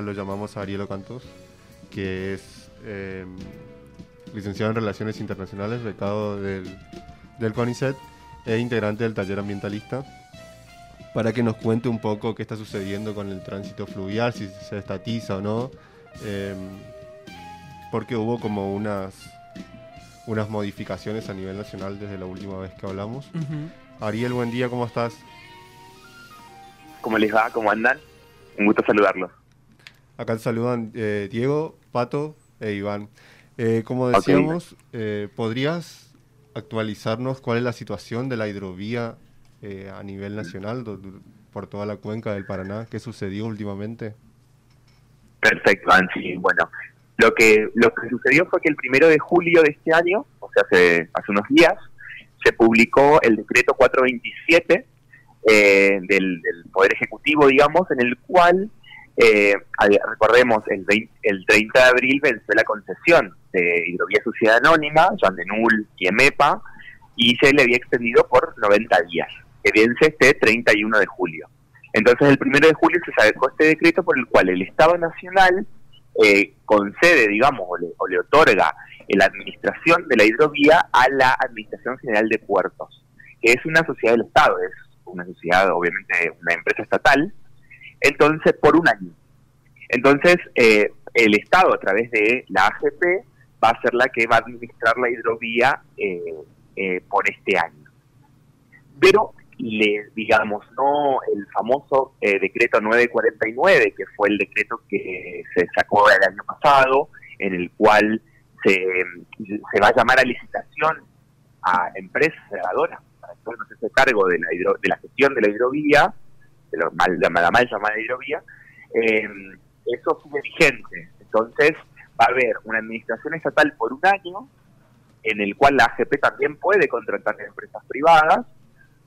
lo llamamos a Ariel Ocantos, que es eh, licenciado en Relaciones Internacionales, becado del, del CONICET e integrante del taller ambientalista, para que nos cuente un poco qué está sucediendo con el tránsito fluvial, si se estatiza o no, eh, porque hubo como unas, unas modificaciones a nivel nacional desde la última vez que hablamos. Ariel, buen día, ¿cómo estás? ¿Cómo les va? ¿Cómo andan? Un gusto saludarlos. Acá te saludan eh, Diego, Pato e Iván. Eh, como decíamos, eh, ¿podrías actualizarnos cuál es la situación de la hidrovía a nivel nacional por toda la cuenca del Paraná? ¿Qué sucedió últimamente? Perfecto, Ansi. Bueno, lo que, lo que sucedió fue que el primero de julio de este año, o sea, hace, hace unos días, se publicó el decreto 427 del, del Poder Ejecutivo, digamos, en el cual eh, recordemos, el, el 30 de abril venció la concesión de Hidrovía Sociedad Anónima, Jean de Null y EMEPA, y se le había extendido por 90 días, que vence este 31 de julio. Entonces, el 1 de julio se sacó este decreto por el cual el Estado Nacional eh, concede, digamos, o le, o le otorga la administración de la hidrovía a la Administración General de Puertos, que es una sociedad del Estado, es una sociedad, obviamente, una empresa estatal, entonces por un año. Entonces, eh, el Estado, a través de la AGP, va a ser la que va a administrar la hidrovía eh, eh, por este año. Pero, le, digamos, no el famoso decreto 949, que fue el decreto que se sacó el año pasado, en el cual se, se va a llamar a licitación a empresas grabadoras para que se cargo de la, de la gestión de la hidrovía de la mal llamada hidrovía, eh, eso sigue vigente. Entonces, va a haber una administración estatal por un año, en el cual la AGP también puede contratar empresas privadas,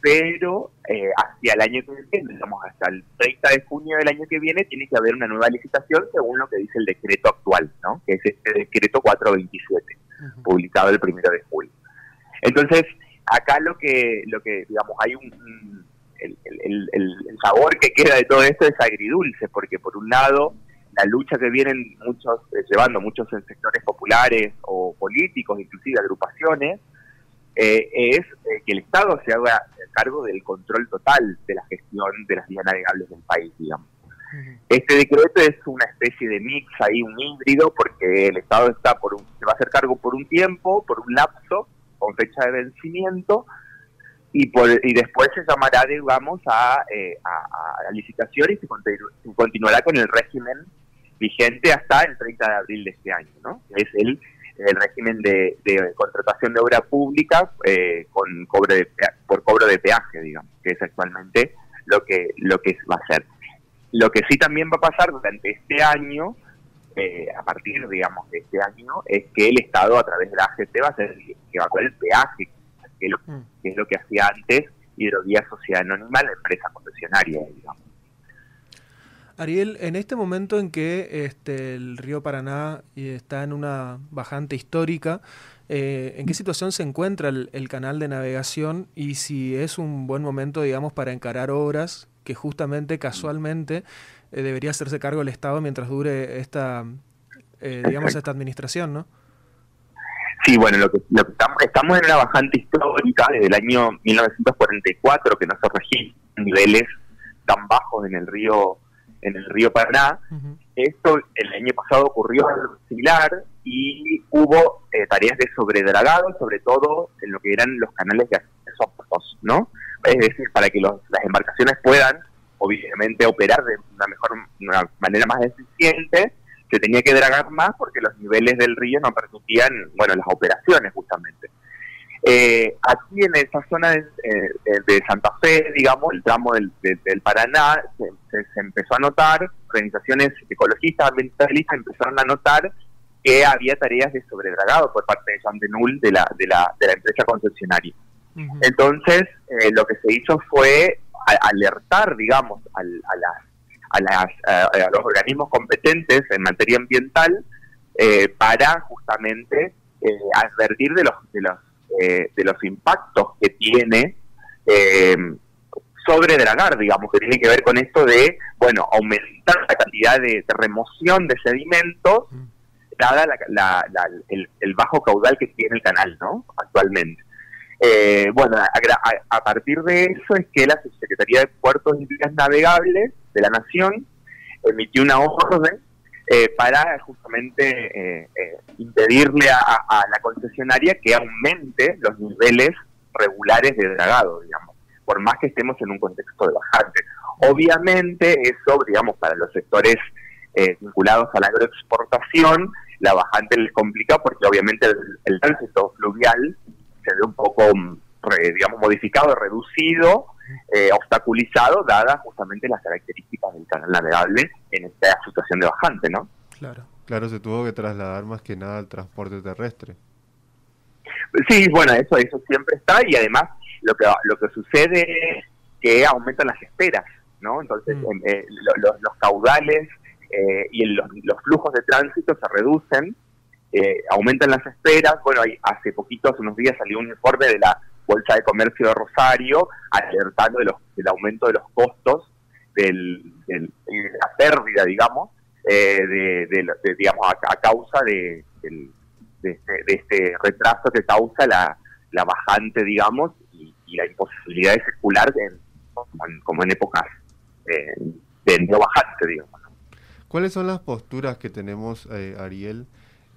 pero eh, hacia el año que viene, digamos hasta el 30 de junio del año que viene, tiene que haber una nueva licitación según lo que dice el decreto actual, ¿no? que es este decreto 427, publicado el primero de julio. Entonces, acá lo que, lo que digamos, hay un el, el, sabor que queda de todo esto es agridulce, porque por un lado la lucha que vienen muchos eh, llevando muchos en sectores populares o políticos, inclusive agrupaciones, eh, es eh, que el Estado se haga cargo del control total de la gestión de las vías navegables del país, digamos. Este decreto es una especie de mix ahí, un híbrido, porque el Estado está por se va a hacer cargo por un tiempo, por un lapso, con fecha de vencimiento, y, por, y después se llamará, digamos, a, eh, a, la licitación y se, continuará con el régimen vigente hasta el 30 de abril de este año, ¿no? Es el, el régimen de, contratación de obra pública eh, con cobro de, por cobro de peaje, digamos, que es actualmente lo que, lo que va a ser. Lo que sí también va a pasar durante este año, eh, a partir, digamos, de este año, es que el Estado, a través de la AGT, va a ser que va a poner el peaje Mm. que es lo, que hacía antes Hidrovía Sociedad Anónima, la empresa concesionaria, digamos. Ariel, en este momento en que este, el río Paraná está en una bajante histórica, eh, ¿en qué situación se encuentra el, canal de navegación y si es un buen momento, digamos, para encarar obras que justamente, casualmente, eh, debería hacerse cargo el Estado mientras dure esta, eh, digamos, esta administración, ¿no? Sí, bueno, lo que, estamos, estamos en una bajante histórica desde el año 1944 que no se registran niveles tan bajos en el río en el río Paraná. Esto el año pasado ocurrió algo similar y hubo eh, tareas de sobredragado, sobre todo en lo que eran los canales de acceso ¿no? Es decir, para que las embarcaciones puedan, obviamente, operar de una mejor, una manera más eficiente se tenía que dragar más porque los niveles del río no permitían, bueno, las operaciones justamente. Eh, aquí en esa zona de, eh, Santa Fe, digamos, el tramo del, Paraná, se, empezó a notar, organizaciones ecologistas, ambientalistas empezaron a notar que había tareas de sobredragado por parte de Jean de Null, de la, de la, de la empresa concesionaria. Entonces, eh, lo que se hizo fue alertar, digamos, a las a, los organismos competentes en materia ambiental eh, para justamente eh, advertir de los de los eh, de los impactos que tiene sobre dragar, digamos, que tiene que ver con esto de, bueno, aumentar la cantidad de, remoción de sedimentos, mm. dada el, bajo caudal que tiene el canal, ¿no? Actualmente. Eh, bueno, a, partir de eso es que la Secretaría de Puertos y Vías Navegables de la Nación emitió una orden eh, para justamente eh, impedirle a, la concesionaria que aumente los niveles regulares de dragado, digamos, por más que estemos en un contexto de bajante. Obviamente eso, digamos, para los sectores vinculados a la agroexportación, la bajante les complica porque obviamente el tránsito fluvial se ve un poco, mm, digamos, modificado, reducido, eh, obstaculizado, dadas justamente las características del canal navegable en esta situación de bajante, ¿no? Claro. Claro, se tuvo que trasladar más que nada al transporte terrestre. Sí, bueno, eso eso siempre está y además lo que lo que sucede es que aumentan las esperas, ¿no? Entonces mm. eh, los caudales eh, y los, los flujos de tránsito se reducen eh, aumentan las esperas. Bueno, hace poquito, hace unos días, salió un informe de la Bolsa de Comercio de Rosario alertando de los, del aumento de los costos, del, de la pérdida, digamos, eh, de, digamos a, causa de, este, de, este, retraso que causa la, la bajante, digamos, y, la imposibilidad de circular en, como, en, épocas eh, de bajante, digamos. ¿Cuáles son las posturas que tenemos, eh, Ariel,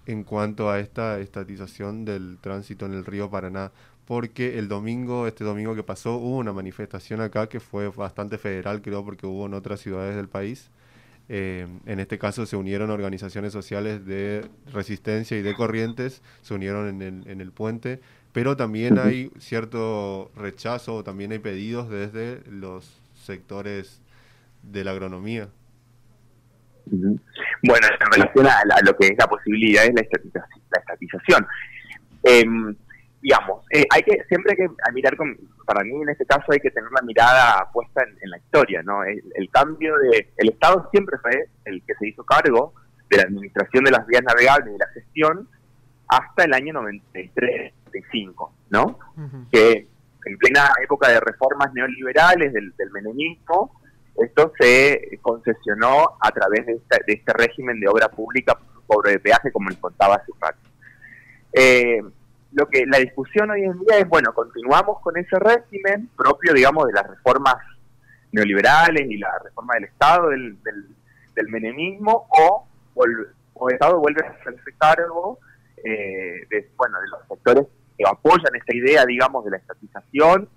en cuanto a esta estatización del tránsito en el río Paraná, porque el domingo, este domingo que pasó, hubo una manifestación acá que fue bastante federal, creo, porque hubo en otras ciudades del país. Eh, en este caso se unieron organizaciones sociales de resistencia y de corrientes, se unieron en el, en el puente, pero también hay cierto rechazo, también hay pedidos desde los sectores de la agronomía. Bueno, en relación a, lo que es la posibilidad es la, estatización. Em, digamos, eh, hay que siempre hay que mirar, con, para mí en este caso hay que tener la mirada puesta en, la historia, ¿no? El, cambio de, el Estado siempre fue el que se hizo cargo de la administración de las vías navegables y de la gestión hasta el año 93-95, ¿no? Que en plena época de reformas neoliberales del, del menemismo, esto se concesionó a través de, este régimen de obra pública sobre peaje, como les contaba hace un rato. Eh, lo que la discusión hoy en día es, bueno, continuamos con ese régimen propio, digamos, de las reformas neoliberales y la reforma del Estado, del, del, menemismo, o, o, el Estado vuelve a hacerse cargo eh, de, bueno, de los sectores que apoyan esta idea, digamos, de la estatización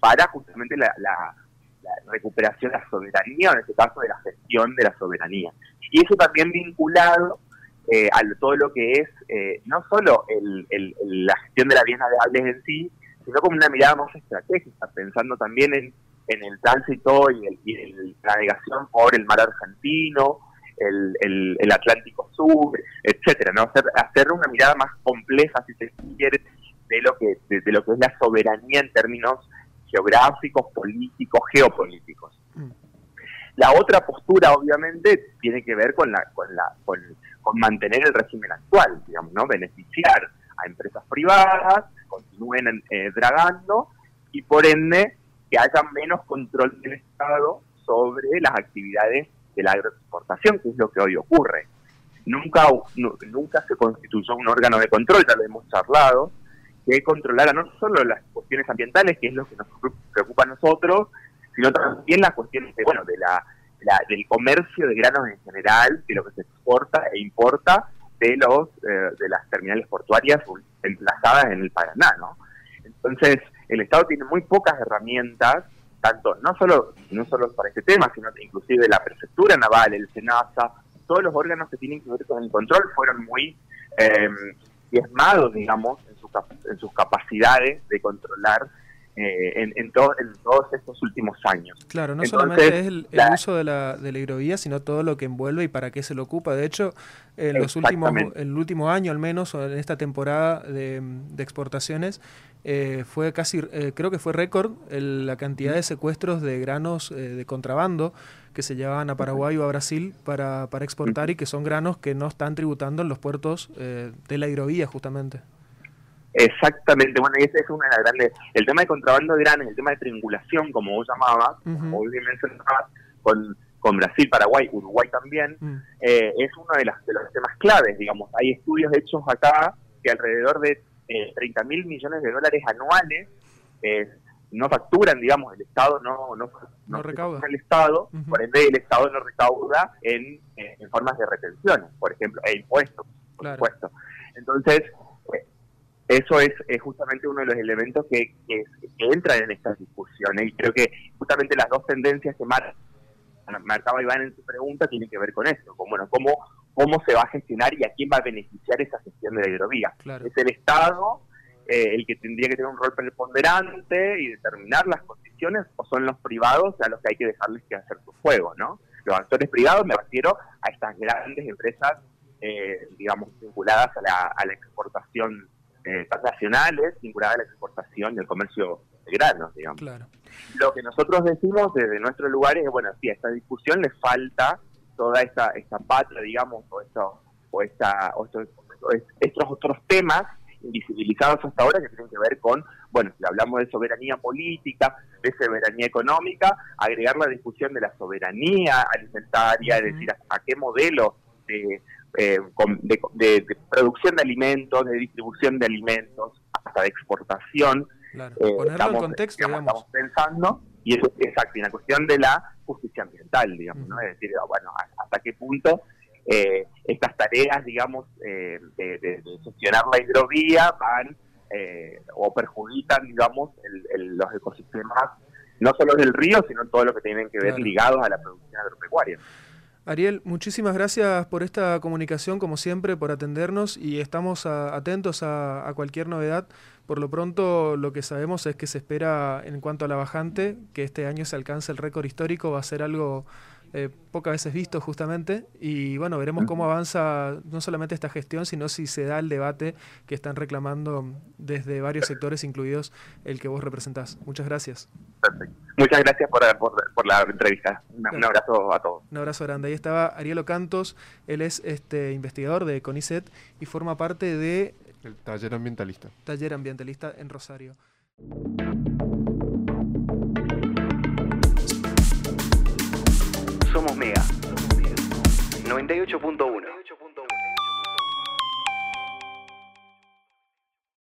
para justamente la la recuperación de la soberanía, en este caso de la gestión de la soberanía. Y eso también vinculado eh, a todo lo que es eh, no solo la gestión de la vías navegables en sí, sino como una mirada más estratégica, pensando también en, el tránsito y, el, la navegación por el mar argentino, el, Atlántico Sur, etcétera, ¿no? Hacer, hacer una mirada más compleja, si se quiere, de lo que, de lo que es la soberanía en términos geográficos, políticos, geopolíticos. Mm. La otra postura, obviamente, tiene que ver con, la, con, la, con, mantener el régimen actual, digamos, ¿no? Beneficiar a empresas privadas, continúen eh, dragando y por ende que haya menos control del Estado sobre las actividades de la agroexportación, que es lo que hoy ocurre. Nunca, nunca se constituyó un órgano de control, ya lo hemos charlado, que controlara no solo las cuestiones ambientales, que es lo que nos preocupa a nosotros, sino también las cuestiones de, bueno, de la, del comercio de granos en general, de lo que se exporta e importa de los eh, de las terminales portuarias emplazadas en el Paraná, ¿no? Entonces, el Estado tiene muy pocas herramientas, tanto no solo no solo para este tema, sino inclusive la prefectura naval, el SENASA, todos los órganos que tienen que ver con el control fueron muy eh, diezmados, digamos, en, sus capacidades de controlar eh, en, en, todos estos últimos años. Claro, no solamente es el, uso de la, de la hidrovía, sino todo lo que envuelve y para qué se lo ocupa. De hecho, en los últimos, el último año al menos, o en esta temporada de, exportaciones, eh, fue casi, eh, creo que fue récord la cantidad de secuestros de granos de contrabando que se llevaban a Paraguay o a Brasil para, para exportar y que son granos que no están tributando en los puertos de la hidrovía justamente. Exactamente, bueno, y ese es una de las grandes. El tema de contrabando de granos, el tema de triangulación, como vos llamabas, como vos mencionabas, con, con Brasil, Paraguay, Uruguay también, mm. eh, es uno de, las, de los temas claves, digamos. Hay estudios hechos acá que alrededor de eh, 30 mil millones de dólares anuales eh, no facturan, digamos, el Estado no, no, no, recauda el Estado, por ende el Estado no recauda en, eh, en formas de retenciones, por ejemplo, e impuestos, por supuesto. Entonces, eso es, justamente uno de los elementos que, que, entran en estas discusiones y creo que justamente las dos tendencias que marcaba Iván en su pregunta tienen que ver con eso, con, bueno, cómo, cómo se va a gestionar y a quién va a beneficiar esa gestión de la hidrovía. Es el Estado eh, el que tendría que tener un rol preponderante y determinar las condiciones o son los privados a los que hay que dejarles que hacer su juego, ¿no? Los actores privados me refiero a estas grandes empresas, eh, digamos, vinculadas a la, a la exportación eh, nacionales vinculadas a la exportación y el comercio de granos, digamos. Lo que nosotros decimos desde nuestro lugar es, bueno, sí, a esta discusión le falta toda esta, esta patria, digamos, o, esto, o, esta, o estos, estos otros temas invisibilizados hasta ahora que tienen que ver con, bueno, si hablamos de soberanía política, de soberanía económica, agregar la discusión de la soberanía alimentaria, es decir, a qué modelo de eh, de, producción de alimentos, de distribución de alimentos, hasta de exportación. Claro. Eh, Ponerlo en contexto, Estamos pensando, y eso es exacto, y la cuestión de la justicia ambiental, digamos, ¿no? Es decir, bueno, hasta qué punto eh, estas tareas, digamos, de, de, gestionar la hidrovía van o perjudican, digamos, los ecosistemas, no solo del río, sino todo lo que tienen que ver ligados a la producción agropecuaria. Ariel, muchísimas gracias por esta comunicación, como siempre, por atendernos y estamos atentos a, cualquier novedad. Por lo pronto, lo que sabemos es que se espera, en cuanto a la bajante, que este año se alcance el récord histórico, va a ser algo eh, pocas veces visto justamente. Y bueno, veremos cómo avanza no solamente esta gestión, sino si se da el debate que están reclamando desde varios sectores, incluidos el que vos representás. Muchas gracias. Perfecto. Muchas gracias por, la entrevista. Un, abrazo a todos. Un abrazo grande. Ahí estaba Ariel Ocantos, él es este investigador de CONICET y forma parte de... El taller ambientalista. Taller ambientalista en Rosario. 98.1